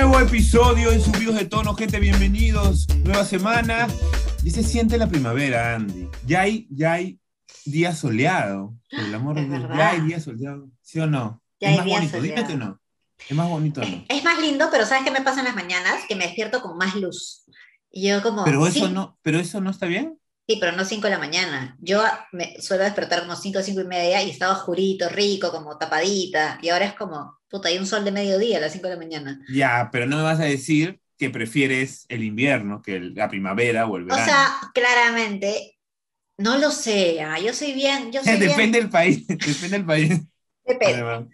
Nuevo episodio en Subidos de Tono, gente, bienvenidos. Nueva semana. Y se siente la primavera, Andy. Ya hay, ya hay día soleado. Por el amor de Es Dios. verdad. Ya hay día soleado. ¿Sí o no? Ya es más bonito, dime soleado. que no. Es más bonito, ¿no? Es más lindo, pero ¿sabes qué me pasa en las mañanas? Que me despierto con más luz. Y yo como... Pero eso sí, no, pero eso no está bien. Sí, pero no 5 de la mañana. Yo me suelo despertar como 5, 5 y media y estaba oscurito, rico, como tapadita. Y ahora es como, puta, hay un sol de mediodía a las 5 de la mañana. Ya, pero no me vas a decir que prefieres el invierno que el- la primavera o el O verano. sea, claramente, no lo sé. ah, Yo soy bien, yo soy bien depende del país, depende del país. Además.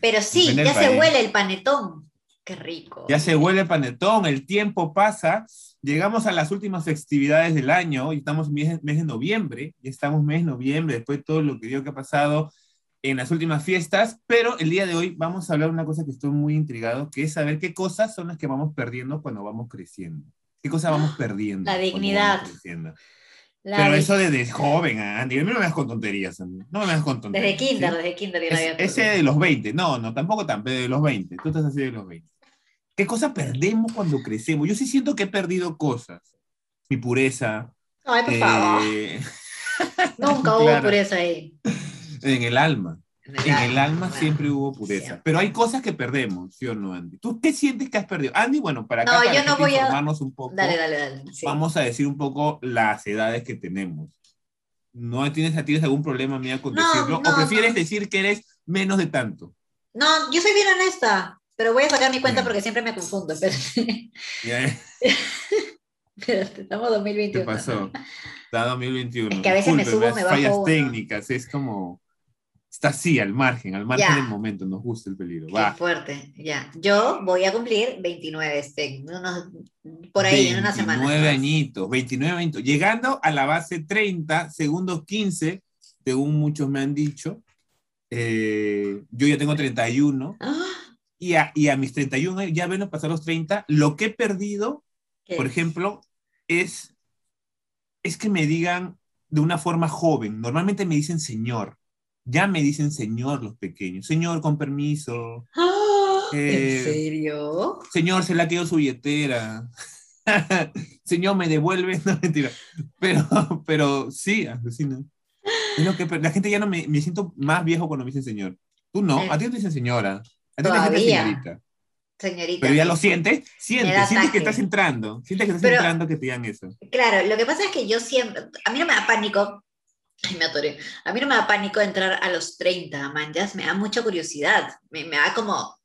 Pero sí, Depende ya se país. huele el panetón. Qué rico. Ya se huele el panetón, el tiempo pasa, llegamos a las últimas festividades del año y estamos mes, mes de noviembre, y estamos mes de noviembre, después de todo lo que dio que ha pasado en las últimas fiestas, pero el día de hoy vamos a hablar de una cosa que estoy muy intrigado, que es saber qué cosas son las que vamos perdiendo cuando vamos creciendo. ¿Qué cosas vamos perdiendo? La dignidad. La Pero de- eso desde joven, Andy, a mí no me das con tonterías, Andy. no me das con tonterías. Desde kinder, ¿sí? desde kinder. Es- ese de los 20, no, no, tampoco tan, pero de los 20, tú estás así de los 20. ¿Qué cosa perdemos cuando crecemos? Yo sí siento que he perdido cosas. Mi pureza, Ay, por favor. eh, Nunca hubo claro. pureza ahí. en el alma. En el alma claro. siempre hubo pureza. Siempre. Pero hay cosas que perdemos, ¿sí o no, Andy? ¿Tú qué sientes que has perdido? Andy, bueno, para acá, No, para yo no voy a- informarnos un poco, Dale, dale, dale. sí. vamos a decir un poco las edades que tenemos. ¿No tienes, tienes algún problema mía con No, decirlo? no, ¿O prefieres decir que eres menos de tanto? No, yo soy bien honesta, pero voy a sacar mi cuenta porque siempre me confundo. Espérate, espérate, estamos ¿Qué 2021. pasó? Está 2021. Es que a veces me Discúlpeme, subo, me bajo fallas uno. técnicas, es como... Está así, al margen, al margen Ya. del momento, nos gusta el peligro. Qué Va. fuerte, ya. Yo voy a cumplir 29, este, unos, por ahí, en una semana. 29 añitos, 29 añitos. Llegando a la base 30, segundos 15, según muchos me han dicho. Eh, yo ya tengo 31 Ah, y a, y a mis 31 años, ya ven pasar los 30, lo que he perdido ¿qué? por ejemplo, es, es que me digan de una forma joven. Normalmente me dicen señor. Ya me dicen señor los pequeños. Señor, con permiso. Ah, eh, ¿En serio? Señor, se le ha quedado su billetera. señor, me devuelve. No, mentira. Pero, pero sí. Es lo que, la gente ya no me, me siento más viejo cuando me dicen señor. Tú no, Eh. a ti no te dicen señora. A ti te dicen Todavía. señorita. Señorita. Pero ya lo sientes, sientes, sientes que estás entrando, sientes que estás Pero- entrando que te digan eso. Claro, lo que pasa es que yo siempre, a mí no me da pánico, ay, me atoré, a mí no me da pánico entrar a los 30, manjas, me da mucha curiosidad, me, me da como,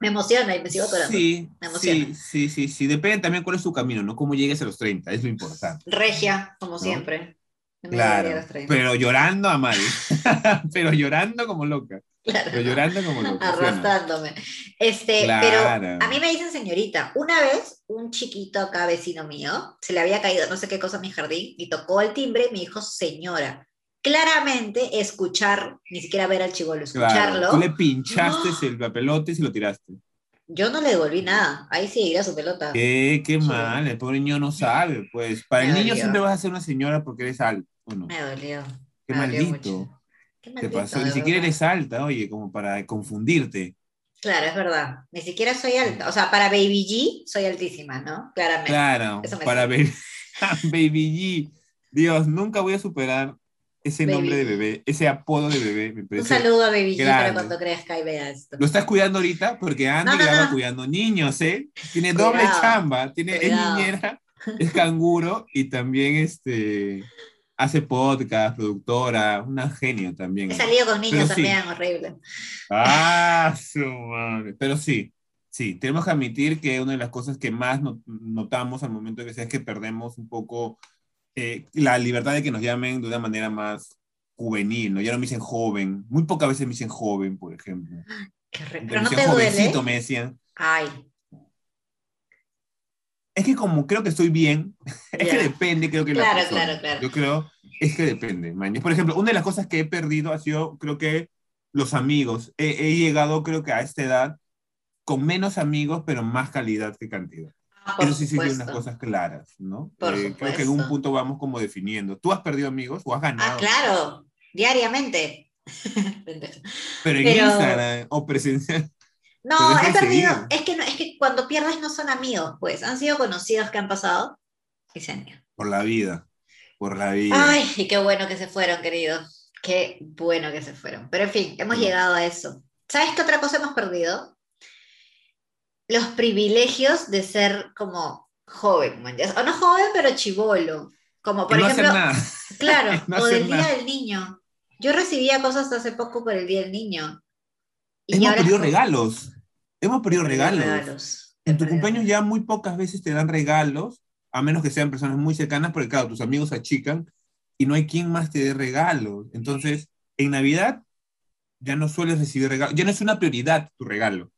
me emociona y me sigo atorando. Sí, Me sí, sí, sí, sí. Depende también cuál es tu camino, ¿no? Cómo llegues a los 30, es lo importante. Regia, como siempre. No me Claro, llegaría a los 30. pero llorando a mal. pero llorando como loca. Claro, Pero llorando como loca. ¿sí o no? arrastrándome. Este, Claro. pero a mí me dicen señorita. Una vez, un chiquito acá, vecino mío, se le había caído no sé qué cosa en mi jardín y tocó el timbre y me dijo señora. Claramente, escuchar, ni siquiera ver al chivolo, Claro, escucharlo. Tú le pinchaste el papelote y se lo tiraste. Yo no le devolví nada. Ahí sí irá su pelota. Qué, qué Sí. mal, el pobre niño no sabe, pues. Para el niño siempre vas a ser una señora porque eres alto. Bueno, Me dolió. qué me dolió maldito. mucho. Qué Te pasó. Ni siquiera eres alta, oye, como para confundirte. Claro, es verdad. Ni siquiera soy alta. O sea, para Baby G soy altísima, ¿no? Claramente. Claro, para. Baby, Baby G. Dios, nunca voy a superar ese Baby nombre de bebé, ese apodo de bebé. Me Un saludo a Baby G para cuando crezca y vea esto. Lo estás cuidando ahorita porque Andy No, no, graba no. cuidando niños, ¿eh? Tiene doble chamba, tiene, es niñera, es canguro y también este, hace podcast, productora, una genio también. He salido con niños Pero sí. también, horrible. Ah, su madre. Pero sí, sí, tenemos que admitir que una de las cosas que más no- notamos al momento de crecer es que perdemos un poco eh, la libertad de que nos llamen de una manera más juvenil, ¿no? Ya no me dicen joven, muy pocas veces me dicen joven, por ejemplo. Qué re- Me Pero no te duele. jovencito, me decían. Ay, Es que como creo que estoy bien, es que depende, creo que la Claro, persona. claro, claro. Yo creo, es que depende, maña. Por ejemplo, una de las cosas que he perdido ha sido, creo que los amigos. He, he llegado, creo que a esta edad, con menos amigos, pero más calidad que cantidad. Ah, Eso sí, sí, supuesto. unas cosas claras, ¿no? Por Eh, creo que en un punto vamos como definiendo. ¿Tú has perdido amigos o has ganado? Ah, claro, diariamente. Pero en Pero- Instagram o presencial. No, he perdido. Es que, no, es que cuando pierdes no son amigos, pues. Han sido conocidos que han pasado y se han ido. Por la vida. Por la vida. Ay, y qué bueno que se fueron, querido. Qué bueno que se fueron. Pero en fin, hemos Sí. llegado a eso. ¿Sabes qué otra cosa hemos perdido? Los privilegios de ser como joven, man, o no joven, pero chivolo. Como por no ejemplo, nada. claro, no o del Día nada. del Niño. Yo recibía cosas hace poco por el Día del Niño. Y Hemos ahora regalos. Hemos perdido regalos. regalos. En tu cumpleaños ya muy pocas veces te dan regalos, a menos que sean personas muy cercanas, porque claro, tus amigos se achican y no hay quien más te dé regalos. Entonces, en Navidad ya no sueles recibir regalos, ya no es una prioridad tu regalo,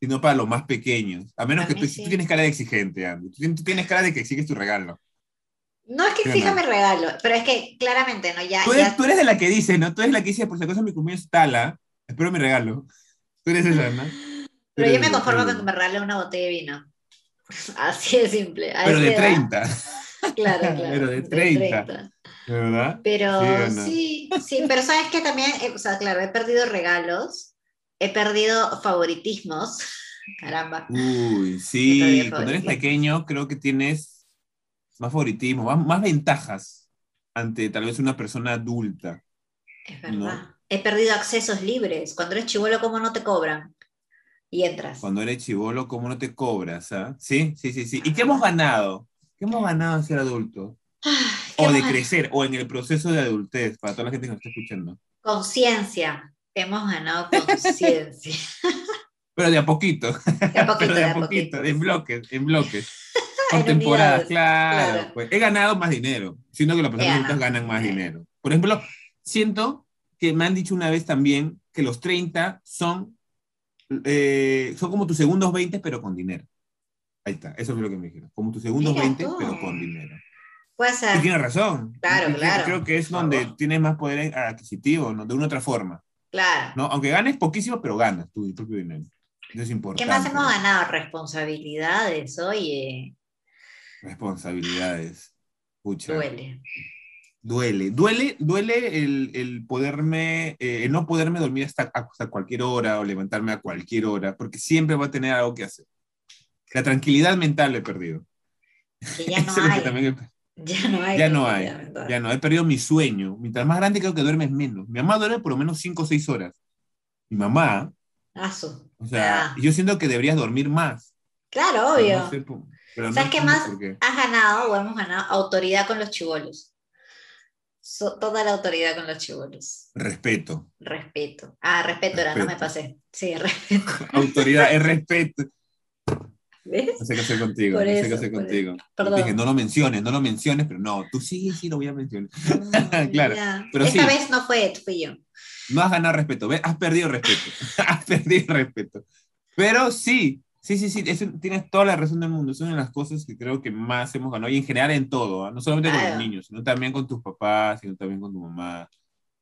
sino para los más pequeños. A menos A que tú, sí. tú tienes cara de exigente, Andy. Tú tienes- cara de que exiges tu regalo. No es que ¿Sí o exija no? mi regalo, pero es que claramente, ¿no? Ya, Tú eres, ya- tú eres de la que dice, ¿no? Tú eres la que dice, por si acaso mi cumpleaños es tala, espero mi regalo. Tú eres esa, ¿no? Pero yo me conformo con que me regale una botella de vino. Así de simple. a Pero de edad. 30, Claro, claro. Pero de 30. ¿verdad? Pero Sí, sí, sí, pero sabes que también, eh, o sea, claro, he perdido regalos, he perdido favoritismos, caramba. Uy, sí, cuando eres pequeño creo que tienes más favoritismo, más, más ventajas ante tal vez una persona adulta. Es verdad. No. He perdido accesos libres. Cuando eres chivolo, ¿cómo no te cobran? Y entras. Cuando eres chivolo, ¿cómo no te cobras? ah? Sí, sí, sí, sí. ¿Y qué hemos ganado? ¿Qué hemos ganado de ser adultos? ¿qué O de crecer, o en el proceso de adultez, para toda la gente que nos está escuchando. Conciencia. Hemos ganado conciencia. Pero de a poquito, De a poquito, pero de a poquito, poquito. en bloques, en bloques. Por En temporadas, claro, claro. pues. He ganado más dinero, siendo que las personas adultas ganan más dinero. Por ejemplo, siento que me han dicho una vez también que los 30 son, eh, son como tus segundos 20, pero con dinero. Ahí está, eso es lo que me dijeron. Como tus segundos Mira 20, tú. pero con dinero. Puede Y ser. tiene razón. Claro, Y- y claro. Creo que es donde tienes más poder adquisitivo, ¿no? De una otra forma. Claro. ¿no? Aunque ganes poquísimo, pero ganas tu propio dinero. Eso es importante. ¿Qué más hemos ganado? Responsabilidades, oye. Responsabilidades. Pucha. Duele. Duele. Duele, duele el, el poderme, eh, el no poderme dormir hasta, hasta cualquier hora o levantarme a cualquier hora, porque siempre va a tener algo que hacer. La tranquilidad mental la he perdido. Que ya no que hay. he- Ya no hay. ya no hay. Ya no, he perdido mi sueño. Mientras más grande creo que duermes menos. Mi mamá duerme por lo menos 5 o 6 horas. Mi mamá, su. o sea, Ah. yo siento que deberías dormir más. Claro, pero obvio. no sé pero no ¿Sabes qué entiendo más? qué. Has ganado o hemos ganado autoridad con los chivolos. So- toda la autoridad con los chivolos. Respeto. Respeto. Ah, respeto era, no me Respeto. pasé. Sí, respeto. Autoridad, es respeto. ¿Ves? No sé qué hacer contigo. Por no sé qué hacer contigo. Dije, no lo menciones, no lo menciones, pero no, tú sí, sí lo voy a mencionar. Claro, Ya. pero Esta sí. vez no fue, fui yo. No has ganado respeto, ¿ves? Has perdido respeto. has perdido respeto. Pero sí, sí, sí, sí, eso, tienes toda la razón del mundo. Es una de las cosas que creo que más hemos ganado. Y en general en todo, ¿ah? no solamente con Claro. los niños, sino también con tus papás, sino también con tu mamá.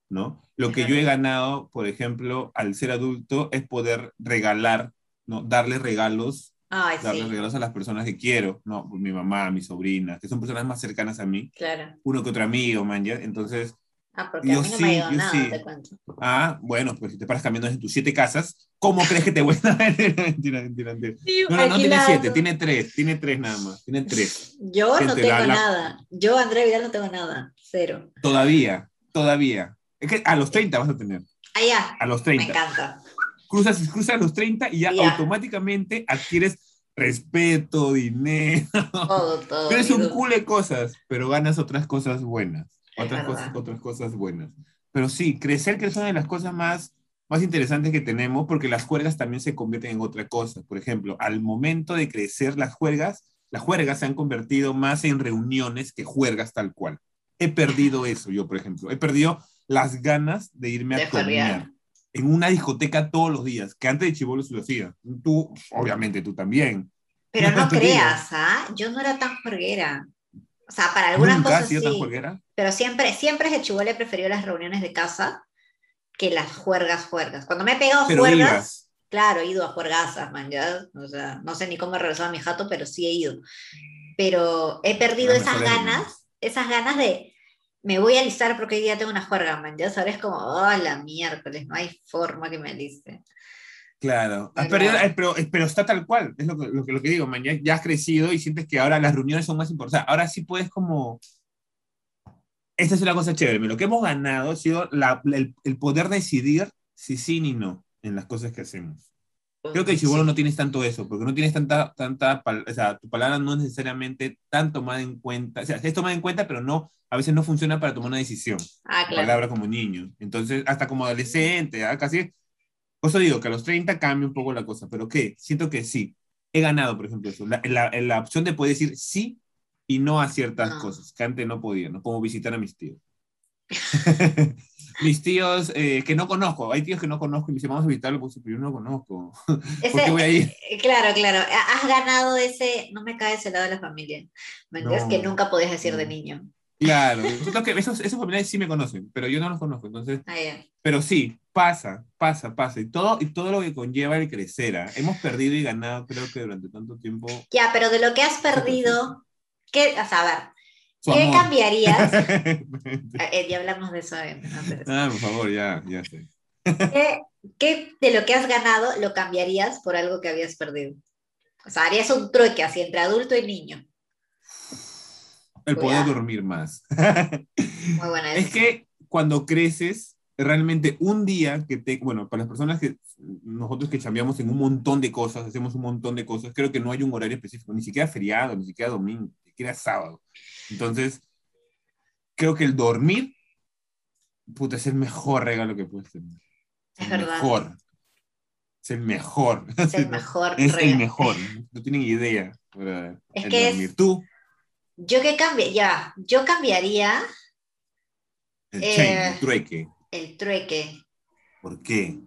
¿no? Lo que yo he ganado, por ejemplo, al ser adulto, es poder regalar, ¿no? Darle regalos Ay, darle sí, regalos a las personas que quiero, ¿no? Mi mamá, mi sobrina, que son personas más cercanas a mí, claro. uno que otro amigo, man, ¿ya? Entonces, Ah, porque Yo a mí no sí, me ha yo nada, sí. te cuento. ah, bueno, pues si te paras caminando en tus siete casas, ¿cómo crees que te voy a mentira, mentira, mentira. No, no, no tiene siete, tiene tres, tiene tres nada más, tiene tres. Yo no tengo la- nada. Yo, Andrea Vidal, no tengo nada. Cero. Todavía, todavía. Es que a los 30 vas a tener, Allá. a los Me 30. encanta. Cruzas, cruzas los 30 y ya, Ya. automáticamente adquieres respeto, dinero, Todo, todo. Tienes mi un culo de cosas, pero ganas otras cosas buenas. Otras cosas, otras cosas buenas. Pero sí, crecer que es una de las cosas más, más interesantes que tenemos, porque las juergas también se convierten en otra cosa. Por ejemplo, al momento de crecer las juergas, las juergas se han convertido más en reuniones que juergas tal cual. He perdido eso yo, por ejemplo. He perdido las ganas de irme De a juerguear. en una discoteca todos los días, que antes de chivolo se lo hacía. Tú, obviamente, tú también. Pero no creas, ¿ah? Yo no era tan juerguera. O sea, para algunas ¿Nunca cosas sí. Pero siempre, siempre desde chivole he preferido las reuniones de casa que las juergas, juergas. Cuando me he pegado Pero juergas, ibas. claro, he ido a juergazas, man, ya. O sea, no sé ni cómo he regresado a mi jato, pero sí he ido. Pero he perdido esas ganas, esas ganas de me voy a alistar porque hoy día tengo una juerga, man, ya sabes como, oh, la miércoles, no hay forma que me aliste. Claro, has ¿Verdad? perdido- eh, pero, eh, pero está tal cual, es lo que, lo que, lo que digo, man, ya, ya has crecido y sientes que ahora las reuniones son más importantes. Ahora sí puedes como... Esta es una cosa chévere, lo que hemos ganado ha sido la- el, el poder decidir si sí ni no en las cosas que hacemos. Creo que el chibolo no tienes tanto eso, porque no tienes tanta, tanta, o sea, tu palabra no es necesariamente tan tomada en cuenta, o sea, es tomada en cuenta, pero no, a veces no funciona para tomar una decisión Ah, claro. palabra como niño. Entonces, hasta como adolescente, ¿ah? casi. Por eso digo que a los 30 cambia un poco la cosa, pero ¿qué? Siento que sí. He ganado, por ejemplo, eso. La, la, la opción de poder decir sí y no a ciertas No. cosas, que antes no podía, ¿no? Como visitar a mis tíos. mis tíos eh, que no conozco, hay tíos que no conozco y me dicen, vamos a visitarlo, pues, pero yo no conozco. Ese- ¿Por qué voy a ir? eh, Claro, claro. Ha- Has ganado ese, no me cae ese lado de la familia. ¿Me entiendes? No. Que nunca podías decir de No. niño. Claro, que esos, esos familiares sí me conocen, pero yo no los conozco, entonces Ah, ya. Pero sí, pasa, pasa, pasa. Y todo, y todo lo que conlleva el crecer. ¿ah? Hemos perdido y ganado, creo que durante tanto tiempo. Ya, pero de lo que has perdido, ¿qué, a saber, Su ¿qué amor. cambiarías? Ah, eh, ya hablamos de eso en- antes. ah, por favor, ya, ya sé. ¿Qué, qué de lo que has ganado lo cambiarías por algo que habías perdido? O sea, harías un trueque así entre adulto y niño. El poder dormir más. Muy buena es que cuando creces, realmente un día que te. Bueno, para las personas que. Nosotros que cambiamos en un montón de cosas, hacemos un montón de cosas, creo que no hay un horario específico, ni siquiera feriado, ni siquiera domingo, ni siquiera sábado. Entonces, creo que el dormir, puta, es el mejor regalo que puedes tener. Es el verdad. mejor. Es el mejor. Es el mejor. Es el mejor. No tienen idea. Es El que es- dormir. Tú, Yo qué cambia, ya, yo cambiaría el Eh. el trueque. El trueque. ¿Por qué?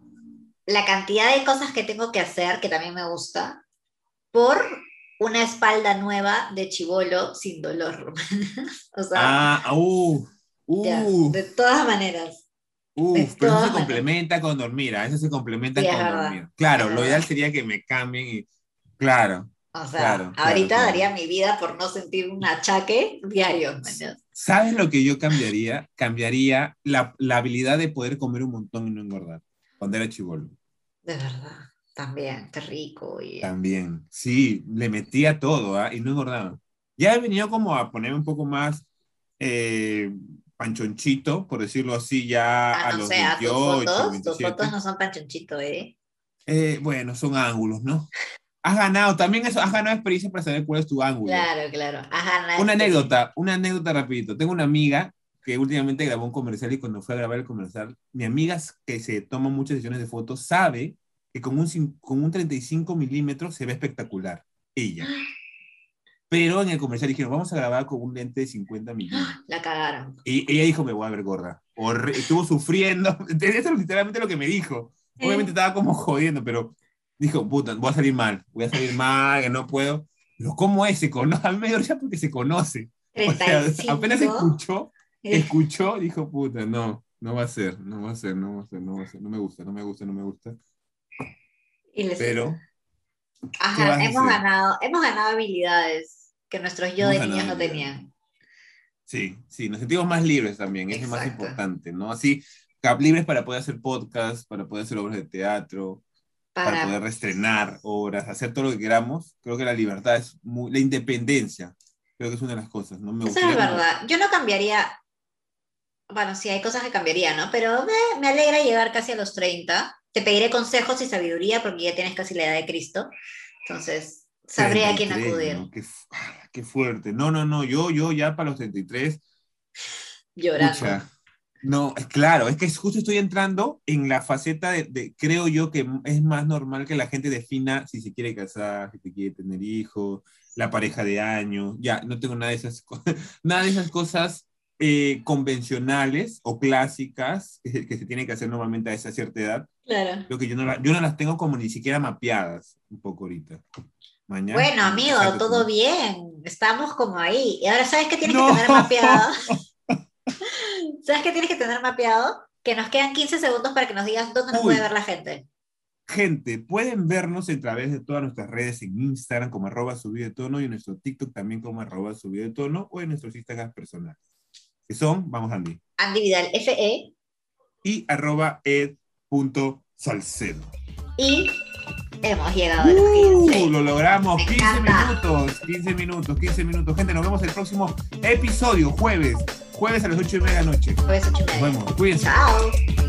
La cantidad de cosas que tengo que hacer, que también me gusta, por una espalda nueva de chivolo sin dolor. o sea, Ah, uh, ya, uh, de todas maneras. uh, de pero eso se maneras. complementa con dormir, a eso se complementa Sí, con dormir. Claro, Es lo verdad. ideal sería que me cambien y, claro, O sea, Claro, ahorita claro. daría mi vida por no sentir un achaque diario. ¿Sabes lo que yo cambiaría? Cambiaría la, la habilidad de poder comer un montón y no engordar, cuando era chivolo. De verdad, también, qué rico. Y... También, sí, le metía todo ¿ah? y no engordaba. Ya he venido como a ponerme un poco más eh, panchonchito, por decirlo así, ya Ah, a no los sé, ah, tus 28, fotos, tus 27. fotos no son panchonchito, ¿eh? Eh, bueno, son ángulos, ¿no? Has ganado, también eso, has ganado experiencia para saber cuál es tu ángulo. Claro, claro. Ajá, Una nada- anécdota, una anécdota rapidito. Tengo una amiga que últimamente grabó un comercial y cuando fue a grabar el comercial, mi amiga que se toma muchas sesiones de fotos sabe que con un, con un 35 milímetros se ve espectacular, ella. Pero en el comercial dijeron, vamos a grabar con un lente de 50 milímetros. La cagaron. Y ella dijo, me voy a ver gorda. Estuvo sufriendo. Eso es literalmente lo que me dijo. Obviamente estaba como jodiendo, pero dijo, puta, voy a salir mal. Voy a salir mal, que no puedo. Pero ¿cómo es? Se conoce. A mí me dio risa porque se conoce. O sea, 35. apenas escuchó, Eh, escuchó, dijo, puta, no, no va a ser, no va a ser, no va a ser, no va a ser, no me gusta, no me gusta, no me gusta. y les- Pero, ¿qué Ajá, hemos ganado, hemos ganado habilidades que nuestros yo de niños no tenían. sí, sí, nos sentimos más libres también, es lo más importante, ¿no? Así, cap- libres para poder hacer podcast, para poder hacer obras de teatro, para, Para, poder estrenar obras, hacer todo lo que queramos. Creo que la libertad es muy, la independencia, creo que es una de las cosas, ¿no? Me Eso es verdad. Yo no cambiaría, bueno, sí, hay cosas que cambiaría, ¿no? Pero me, me alegra llegar casi a los 30. Te pediré consejos y sabiduría porque ya tienes casi la edad de Cristo. Entonces, sabré a quién 33, acudir. ¿no? Qué, ah, qué fuerte. No, no, no, yo, yo ya para los 33 Llorando. Pucha, No, claro, es que justo estoy entrando en la faceta de, de- creo yo que es más normal que la gente defina si se quiere casar, si se quiere tener hijos, la pareja de años, ya, no tengo nada de esas, nada de esas cosas eh, convencionales o clásicas que, se- que se tienen que hacer normalmente a esa cierta edad, Claro. creo que yo no, la- yo no las tengo como ni siquiera mapeadas un poco ahorita. Mañana. Bueno, amigo, todo bien. Estamos como ahí. Y ahora, ¿sabes qué tienes No. que tener mapeado? ¿Sabes qué tienes que tener mapeado? Que nos quedan 15 segundos para que nos digas dónde nos Uy. puede ver la gente. Gente, pueden vernos a través de todas nuestras redes en Instagram como arroba subido de tono y en nuestro TikTok también como arroba subido de tono o en nuestros Instagram personales. Que son, vamos Andy, Andy Vidal, FE. y arroba ed.salcedo. Y hemos llegado a los 15. Uh, lo logramos. Me 15 encanta. minutos. 15 minutos, 15 minutos. Gente, nos vemos el próximo episodio, jueves. Jueves a las 8 y media de la noche. Jueves ocho y Nos media. vemos. Cuídense. Chao.